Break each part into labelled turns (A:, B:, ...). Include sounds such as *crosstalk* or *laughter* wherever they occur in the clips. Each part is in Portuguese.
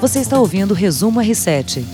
A: Você está ouvindo o Resumo R7.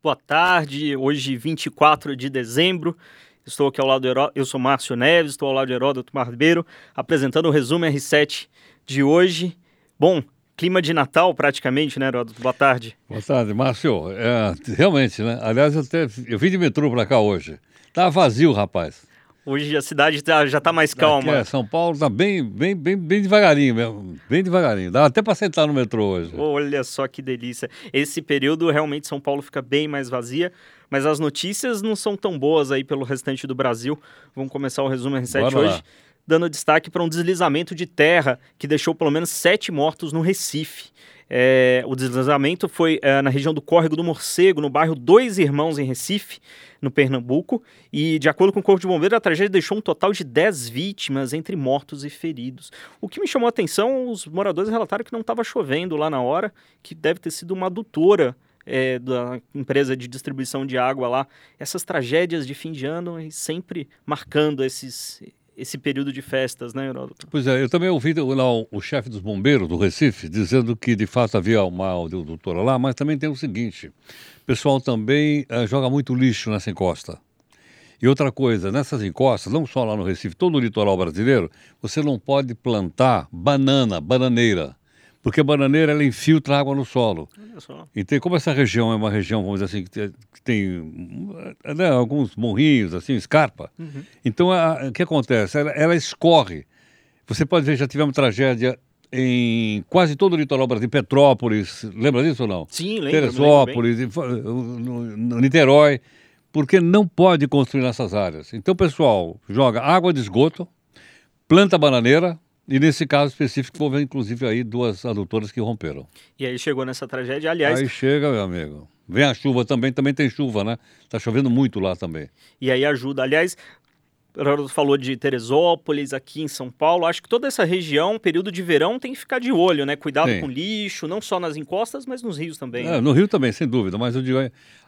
B: Boa tarde, hoje 24 de dezembro. Estou aqui ao lado do Heró... Eu sou Márcio Neves, estou ao lado do Heródoto Barbeiro, apresentando o Resumo R7 de hoje. Bom, clima de Natal praticamente, né, Heródoto? Boa tarde.
C: Boa tarde, Márcio. É, realmente, né? Aliás, eu, até, eu vim de metrô para cá hoje. Tá vazio, rapaz.
B: Hoje a cidade tá, já está mais calma.
C: É, São Paulo está bem, bem, bem, bem devagarinho mesmo. Bem devagarinho. Dá até para sentar no metrô hoje.
B: Olha só que delícia. Esse período realmente São Paulo fica bem mais vazia, mas as notícias não são tão boas aí pelo restante do Brasil. Vamos começar o resumo R7 Bora hoje. Lá. Dando destaque para um deslizamento de terra que deixou pelo menos sete mortos no Recife. É, o deslizamento foi é, na região do Córrego do Morcego, no bairro Dois Irmãos, em Recife, no Pernambuco. E, de acordo com o Corpo de Bombeiros, a tragédia deixou um total de 10 vítimas, entre mortos e feridos. O que me chamou a atenção, os moradores relataram que não estava chovendo lá na hora, que deve ter sido uma adutora é, da empresa de distribuição de água lá. Essas tragédias de fim de ano sempre marcando esses, esse período de festas, né, Heródoto?
C: Pois é, eu também ouvi o, o chefe dos bombeiros do Recife dizendo que de fato havia uma auditora lá, mas também tem o seguinte: o pessoal também uh, joga muito lixo nessa encosta. E outra coisa, nessas encostas, não só lá no Recife, todo o litoral brasileiro, você não pode plantar banana, bananeira porque a bananeira ela infiltra água no solo. Então, como essa região é uma região, vamos dizer assim, que tem né, alguns morrinhos, assim, escarpa, uhum. então a, o que acontece? Ela, ela, escorre. Você pode ver, já tivemos tragédia em quase todo o litoral brasileiro, Petrópolis, lembra disso ou não?
B: Sim, lembro.
C: Teresópolis, no, no Niterói, porque não pode construir nessas áreas. Então, pessoal, joga água de esgoto, planta bananeira, e nesse caso específico, houve inclusive aí duas adutoras que romperam.
B: E aí chegou nessa tragédia, aliás.
C: Aí chega, meu amigo. Vem a chuva também, também tem chuva, né? Tá chovendo muito lá também.
B: E aí ajuda. Aliás, o falou de Teresópolis, aqui em São Paulo. Acho que toda essa região, período de verão, tem que ficar de olho, né? Cuidado Sim. com lixo, não só nas encostas, mas nos rios também. É,
C: né? No rio também, sem dúvida. Mas eu digo,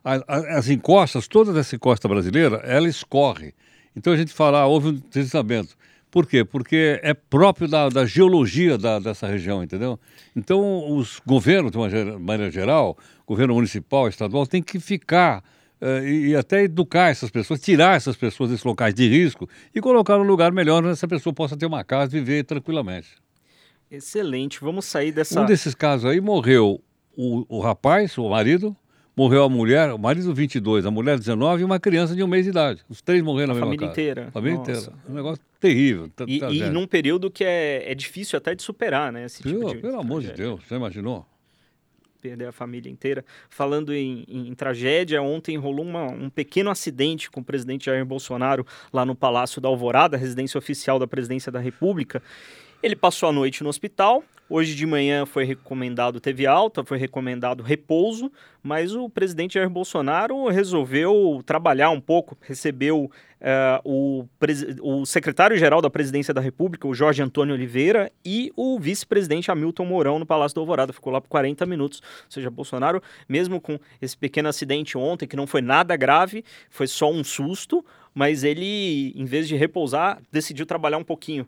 C: as encostas, toda essa encosta brasileira, ela escorre. Então a gente fala, ah, houve um deslizamento. Por quê? Porque é próprio da, da geologia da, dessa região, entendeu? Então, os governos, de uma maneira geral, governo municipal, estadual, tem que ficar uh, e, e, até educar essas pessoas, tirar essas pessoas desses locais de risco e colocar num lugar melhor onde essa pessoa possa ter uma casa e viver tranquilamente.
B: Excelente, vamos sair dessa.
C: Um desses casos aí morreu o, o rapaz, o marido, morreu a mulher, o marido 22, a mulher 19 e uma criança de um mês de idade. Os três morreram na
B: a
C: mesma
B: família
C: casa.
B: inteira.
C: A família Nossa. inteira. Um negócio terrível.
B: Tá, e, tá e num período que é, é difícil até de superar, né? Esse
C: tipo
B: de
C: pelo amor de Deus, você imaginou?
B: Perder a família inteira. Falando em, em, em tragédia, ontem rolou uma, um pequeno acidente com o presidente Jair Bolsonaro lá no Palácio da Alvorada, residência oficial da presidência da República. Ele passou a noite no hospital. Hoje de manhã foi recomendado, teve alta, foi recomendado repouso, mas o presidente Jair Bolsonaro resolveu trabalhar um pouco, recebeu uh, o, o secretário-geral da presidência da República, o Jorge Antônio Oliveira, e o vice-presidente Hamilton Mourão no Palácio do Alvorada. Ficou lá por 40 minutos. Ou seja, Bolsonaro, mesmo com esse pequeno acidente ontem, que não foi nada grave, foi só um susto, mas ele, em vez de repousar, decidiu trabalhar um pouquinho.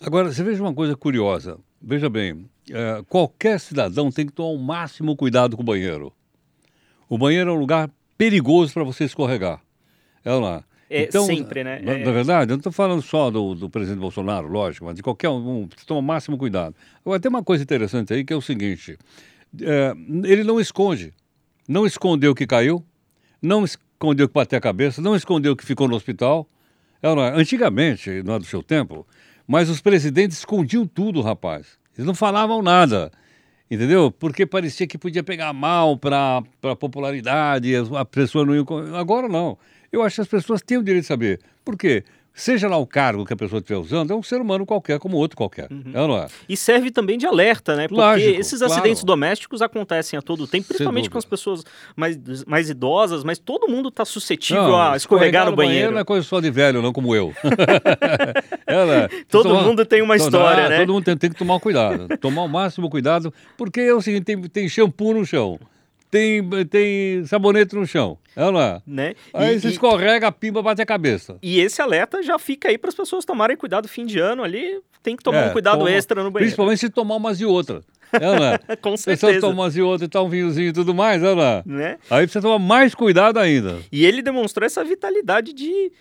C: Agora, você veja uma coisa curiosa. Veja bem, é, qualquer cidadão tem que tomar o máximo cuidado com o banheiro. O banheiro é um lugar perigoso para você escorregar. É lá.
B: É, então, sempre, né?
C: Na, é... na verdade, eu não estou falando só do, do, presidente Bolsonaro, lógico, mas de qualquer um, você toma o máximo cuidado. Agora, tem uma coisa interessante aí que é o seguinte: é, ele não esconde. Não escondeu que caiu, não escondeu que bateu a cabeça, não escondeu que ficou no hospital. É, antigamente, não é do seu tempo, mas os presidentes escondiam tudo, rapaz. Eles não falavam nada, entendeu? Porque parecia que podia pegar mal para a popularidade, a pessoa não ia. Agora não. Eu acho que as pessoas têm o direito de saber. Por quê? Seja lá o cargo que a pessoa estiver usando, é um ser humano qualquer, como outro qualquer. Uhum. É, não é?
B: E serve também de alerta, né? Porque Lógico, esses acidentes claro. domésticos acontecem a todo tempo, principalmente com as pessoas mais, mais idosas, mas todo mundo está suscetível não, a escorregar, no, no banheiro. banheiro.
C: Não é coisa só de velho, não como eu. *laughs* *laughs*
B: é, todo mundo tem uma história, né?
C: Todo mundo tem, tem, que tomar cuidado, tomar o máximo cuidado, porque é o seguinte, tem, tem shampoo no chão tem, tem sabonete no chão. Não é?
B: Né?
C: Aí e, você escorrega, a pimba bate a cabeça.
B: E esse alerta já fica aí para as pessoas tomarem cuidado fim de ano ali. Tem que tomar é, um cuidado toma, extra no banheiro.
C: Principalmente se tomar umas e outra. É, *laughs*
B: Com certeza.
C: toma umas e outra e tá um vinhozinho e tudo mais, é, né?
B: Né?
C: Aí precisa tomar mais cuidado ainda.
B: E ele demonstrou essa vitalidade de,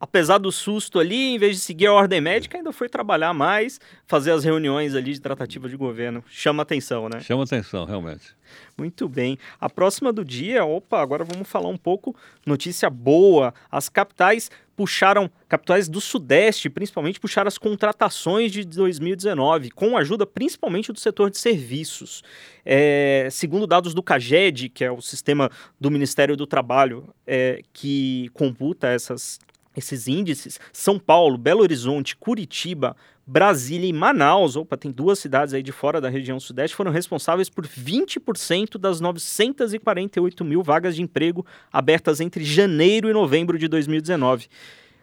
B: apesar do susto ali, em vez de seguir a ordem médica, ainda foi trabalhar mais, fazer as reuniões ali de tratativa de governo. Chama atenção, né?
C: Chama atenção, realmente.
B: Muito bem. A próxima do dia, opa, agora vamos falar um pouco, notícia boa. As capitais puxaram, capitais do Sudeste, principalmente, puxaram as contratações de 2019, com ajuda principalmente do setor de serviços. É, segundo dados do CAGED, que é o sistema do Ministério do Trabalho, é, que computa essas, esses índices, São Paulo, Belo Horizonte, Curitiba, Brasília e Manaus, opa, tem duas cidades aí de fora da região sudeste, foram responsáveis por 20% das 948 mil vagas de emprego abertas entre janeiro e novembro de 2019.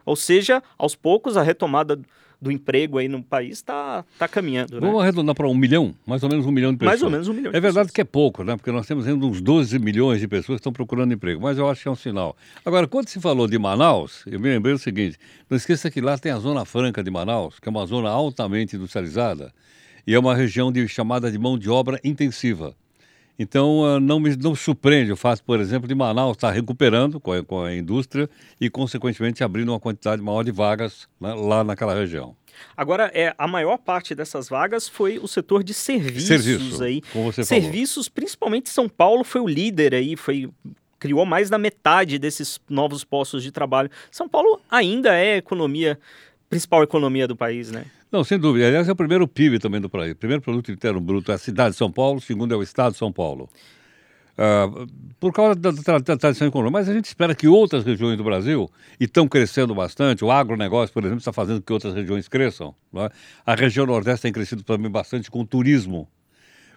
B: Ou seja, aos poucos a retomada do emprego aí no país está tá caminhando, né?
C: Vamos arredondar para um milhão, mais ou menos um milhão de pessoas.
B: Mais ou menos um milhão de
C: É verdade
B: pessoas.
C: que é pouco, né? Porque nós temos ainda uns 12 milhões de pessoas que estão procurando emprego, mas eu acho que é um sinal. Agora, quando se falou de Manaus, eu me lembrei o seguinte: não esqueça que lá tem a Zona Franca de Manaus, que é uma zona altamente industrializada e é uma região de, chamada de mão de obra intensiva. Então, ah, não me não surpreende o fato, por exemplo, de Manaus estar recuperando com a, com a indústria e, consequentemente, abrindo uma quantidade maior de vagas né, lá naquela região.
B: Agora, é, a maior parte dessas vagas foi o setor de serviços
C: Serviço,
B: aí.
C: como você falou.
B: Serviços, principalmente São Paulo foi o líder aí, foi criou mais da metade desses novos postos de trabalho. São Paulo ainda é a economia principal economia do país, né?
C: Não, sem dúvida. Aliás, é o primeiro PIB também do país. Primeiro produto interno bruto é a cidade de São Paulo, segundo é o estado de São Paulo. Ah, por causa da, tra- da tradição econômica. Mas a gente espera que outras regiões do Brasil, e estão crescendo bastante, o agronegócio, por exemplo, está fazendo que outras regiões cresçam. é? A região Nordeste tem crescido também bastante com o turismo.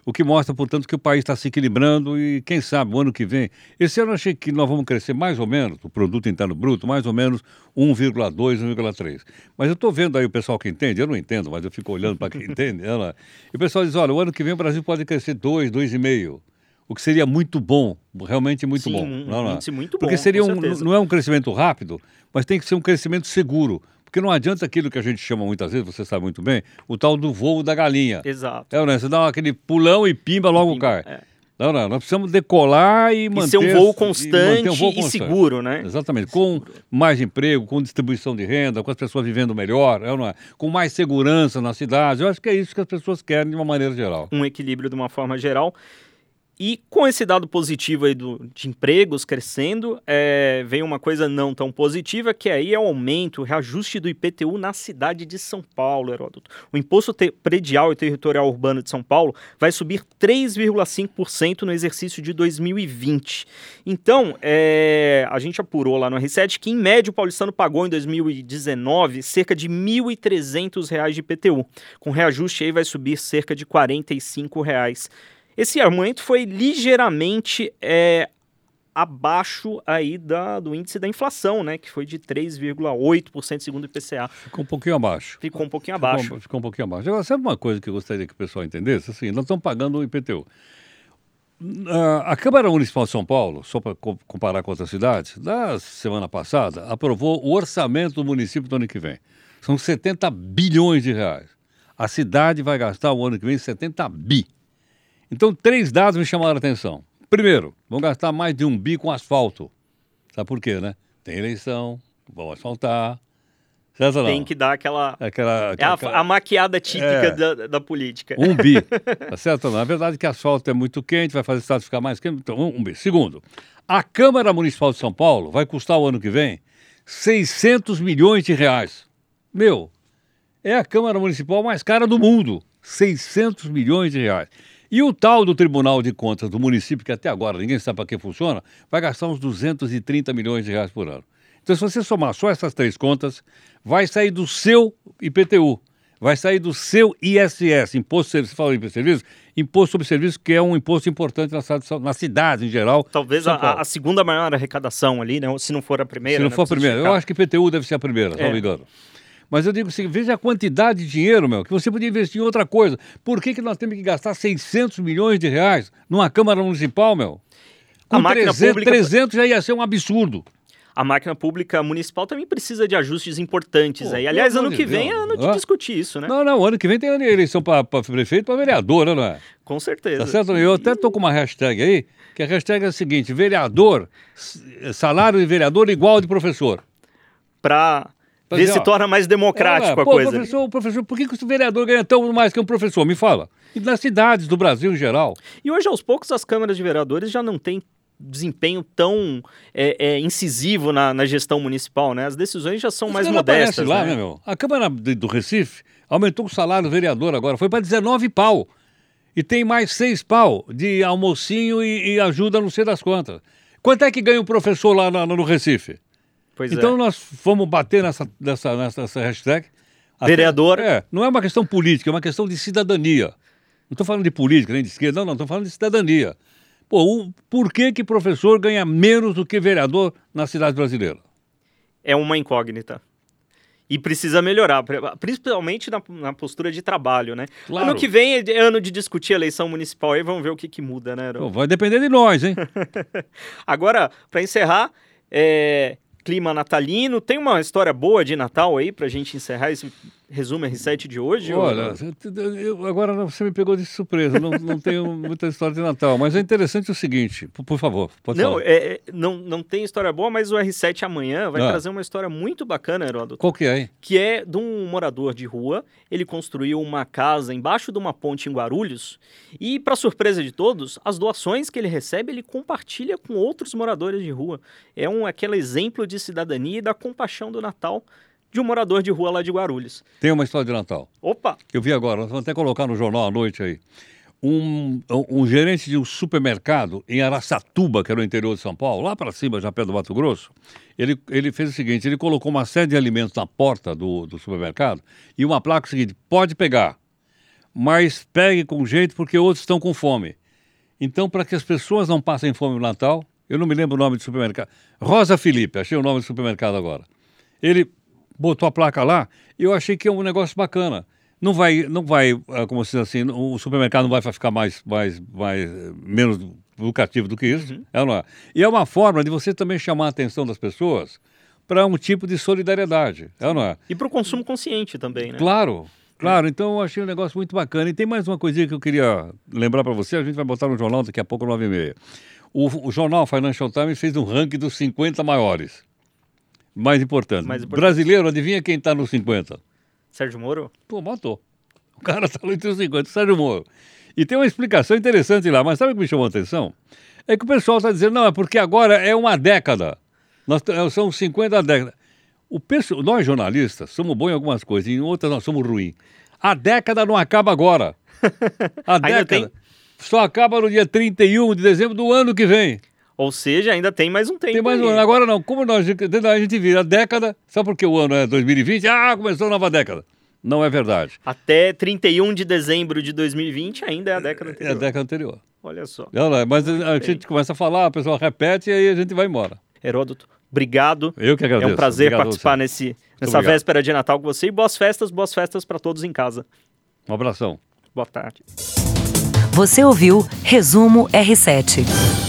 C: O que mostra, portanto, que o país está se equilibrando e, quem sabe, o ano que vem. Esse ano eu achei que nós vamos crescer mais ou menos, o produto interno bruto, mais ou menos 1,2, 1,3. Mas eu estou vendo aí o pessoal que entende, eu não entendo, mas eu fico olhando para quem entende. Ela, e o pessoal diz: olha, o ano que vem o Brasil pode crescer 2, 2,5. O que seria muito bom, realmente muito
B: Sim,
C: bom.
B: um
C: Não, não.
B: muito
C: Porque
B: bom,
C: seria um, não é um crescimento rápido, mas tem que ser um crescimento seguro. Porque não adianta aquilo que a gente chama muitas vezes, você sabe muito bem, o tal do voo da galinha.
B: Exato.
C: É, né? Você dá aquele pulão e pimba logo
B: Pimba,
C: cai.
B: é.
C: Não, não, nós precisamos decolar e
B: E
C: manter...
B: ser um voo constante
C: um voo
B: e
C: constante.
B: seguro, né?
C: Exatamente, com mais emprego, com distribuição de renda, com as pessoas vivendo melhor, é, não é? com mais segurança na cidade. Eu acho que é isso que as pessoas querem de uma maneira geral.
B: um equilíbrio de uma forma geral. E com esse dado positivo aí do, de empregos crescendo, é, vem uma coisa não tão positiva, que aí é o aumento, o reajuste do IPTU na cidade de São Paulo, Heródoto. O Imposto Predial e Territorial Urbano de São Paulo vai subir 3,5% no exercício de 2020. Então, é, a gente apurou lá no R7 que, em média, o paulistano pagou em 2019 cerca de 1.300 reais de IPTU. Com reajuste aí vai subir cerca de 45 reais. Esse aumento foi ligeiramente é, abaixo aí da, do índice da inflação, né? Que foi de 3,8% segundo o IPCA.
C: Ficou um pouquinho abaixo.
B: Ficou um pouquinho
C: Ficou-
B: abaixo.
C: Ficou, um pouquinho abaixo. Agora, sabe uma coisa que eu gostaria que o pessoal entendesse? Assim, nós estamos pagando o IPTU. A Câmara Municipal de São Paulo, só para co- comparar com outras cidades, da semana passada, aprovou o orçamento do município do ano que vem. São 70 bilhões de reais. A cidade vai gastar o ano que vem 70 bi. Então, três dados me chamaram a atenção. Primeiro, vão gastar mais de um bi com asfalto. Sabe por quê, né? Tem eleição, vão asfaltar. Certo?
B: Tem que dar aquela.
C: Aquela,
B: É a,
C: aquela-
B: a maquiada típica
C: É.
B: da, da política.
C: um bi. *laughs* Tá certo? não? A verdade é que asfalto é muito quente, vai fazer o estado ficar mais quente. Então, um, um bi. Segundo, a Câmara Municipal de São Paulo vai custar o ano que vem 600 milhões de reais. Meu, é a Câmara Municipal mais cara do mundo. 600 milhões de reais. E o tal do Tribunal de Contas do município, que até agora ninguém sabe para que funciona, vai gastar uns 230 milhões de reais por ano. Então, se você somar só essas três contas, vai sair do seu IPTU, vai sair do seu ISS, Imposto sobre em serviço? Imposto sobre Serviço, que é um imposto importante na cidade, na cidade em geral.
B: Talvez a, a segunda maior arrecadação ali, né? Se não for a primeira.
C: Se não
B: né?
C: for a primeira. Eu acho que IPTU deve ser a primeira, se não
B: É.
C: me engano. Mas eu digo assim, veja a quantidade de dinheiro, meu, que você podia investir em outra coisa. Por que, que nós temos que gastar 600 milhões de reais numa Câmara Municipal, meu?
B: A
C: Com
B: máquina
C: 300,
B: pública-
C: 300 já ia ser um absurdo.
B: a máquina pública municipal também precisa de ajustes importantes
C: Pô,
B: aí. Aliás, ano que vem é ano de
C: Ah.
B: discutir isso, né?
C: Não, não, ano que vem tem eleição para prefeito, para vereador, não é?
B: Com certeza.
C: Tá certo? Eu até tô com uma hashtag aí, que a hashtag é a seguinte: vereador, salário de vereador igual de professor.
B: Pra ver
C: é,
B: se
C: ó.
B: torna mais democrático
C: É,
B: a
C: pô,
B: coisa.
C: Professor, professor, por que, que o vereador ganha tão mais que um professor? Me fala. E nas cidades do Brasil em geral.
B: E hoje, aos poucos, as câmaras de vereadores já não têm desempenho tão é, é, incisivo na, na gestão municipal, né? As decisões já são mais
C: Você não aparece
B: modestas,
C: lá,
B: né?
C: né, meu? A Câmara de- do Recife aumentou o salário do vereador agora, foi para 19 pau. E tem mais 6 pau de almocinho e, e ajuda não sei das quantas. Quanto é que ganha o professor lá na- no Recife?
B: Pois
C: então
B: é.
C: nós fomos bater nessa, nessa, nessa, hashtag.
B: Vereador.
C: É, não é uma questão política, é uma questão de cidadania. Não estou falando de política, nem de esquerda, não, não, estou falando de cidadania. Pô, o, por que que professor ganha menos do que vereador na cidade brasileira?
B: É uma incógnita. E precisa melhorar, pri- principalmente na, na postura de trabalho, né?
C: Claro.
B: Ano que vem é ano de discutir a eleição municipal aí, vamos ver o que, que muda, né?
C: Pô, vai depender de nós, hein? *laughs*
B: Agora, para encerrar, é, clima natalino, tem uma história boa de Natal aí pra gente encerrar esse resumo R7 de hoje?
C: Olha,
B: ou-
C: eu- agora você me pegou de surpresa, não, não tenho muita história de Natal, mas é interessante o seguinte, por, por favor, pode
B: Não,
C: falar.
B: é, é, não, não tem história boa, mas o R7 amanhã vai
C: Ah.
B: trazer uma história muito bacana, Heródoto.
C: Qual que é, hein?
B: que é de um morador de rua. Ele construiu uma casa embaixo de uma ponte em Guarulhos e, para surpresa de todos, as doações que ele recebe ele compartilha com outros moradores de rua. É um aquele exemplo de cidadania e da compaixão do Natal de um morador de rua lá de Guarulhos.
C: Tem uma história de Natal.
B: Opa,
C: Eu vi agora, vamos até colocar no jornal à noite aí. Um, um gerente de um supermercado em Araçatuba, que era o interior de São Paulo, lá para cima, já perto do Mato Grosso, ele, ele fez o seguinte: ele colocou uma série de alimentos na porta do, do supermercado e uma placa seguinte: pode pegar, mas pegue com jeito porque outros estão com fome. Então, para que as pessoas não passem fome no Natal, eu não me lembro o nome do supermercado. Rosa Felipe, achei o nome do supermercado agora. Ele botou a placa lá eu achei que é um negócio bacana. Não vai, não vai, ah, como se diz assim, o supermercado não vai ficar mais, mais, mais menos lucrativo do que isso, é ou não é? E é uma forma de você também chamar a atenção das pessoas para um tipo de solidariedade, é não é?
B: e para o consumo consciente também, né?
C: Claro, claro. Então eu achei um negócio muito bacana. E tem mais uma coisinha que eu queria lembrar para você. A gente vai botar no jornal daqui a pouco, nove e meia. O, o jornal Financial Times fez um ranking dos 50 maiores. Mais importante.
B: Mais importante.
C: Brasileiro, adivinha quem está nos 50?
B: Sérgio Moro?
C: Pô, matou. O cara está entre os 50, Sérgio Moro. E tem uma explicação interessante lá, mas sabe o que me chamou a atenção? É que o pessoal está dizendo, não, é porque agora é uma década. Nós, são 50 décadas. O perso- nós, jornalistas, somos bons em algumas coisas, em outras nós somos ruins. A década não acaba agora. *laughs* A década só acaba no dia 31 de dezembro do ano que vem.
B: Ou seja, ainda tem mais um tempo.
C: Tem mais um ano. Agora não. Como nós, a gente vira a década, só porque o ano é 2020, ah, começou a nova década. Não é verdade.
B: Até 31 de dezembro de 2020 ainda é a década
C: É a
B: anterior.
C: década anterior.
B: Olha só.
C: Não, não, mas a gente começa a falar, a pessoa repete e aí a gente vai embora.
B: Heródoto, obrigado.
C: Eu que
B: É
C: agradeço.
B: um prazer
C: Obrigado a
B: participar nesse, nessa
C: obrigado.
B: véspera de Natal com você. E boas festas, boas festas para todos em casa.
C: Um abração.
B: Boa tarde.
A: Você ouviu Resumo R7.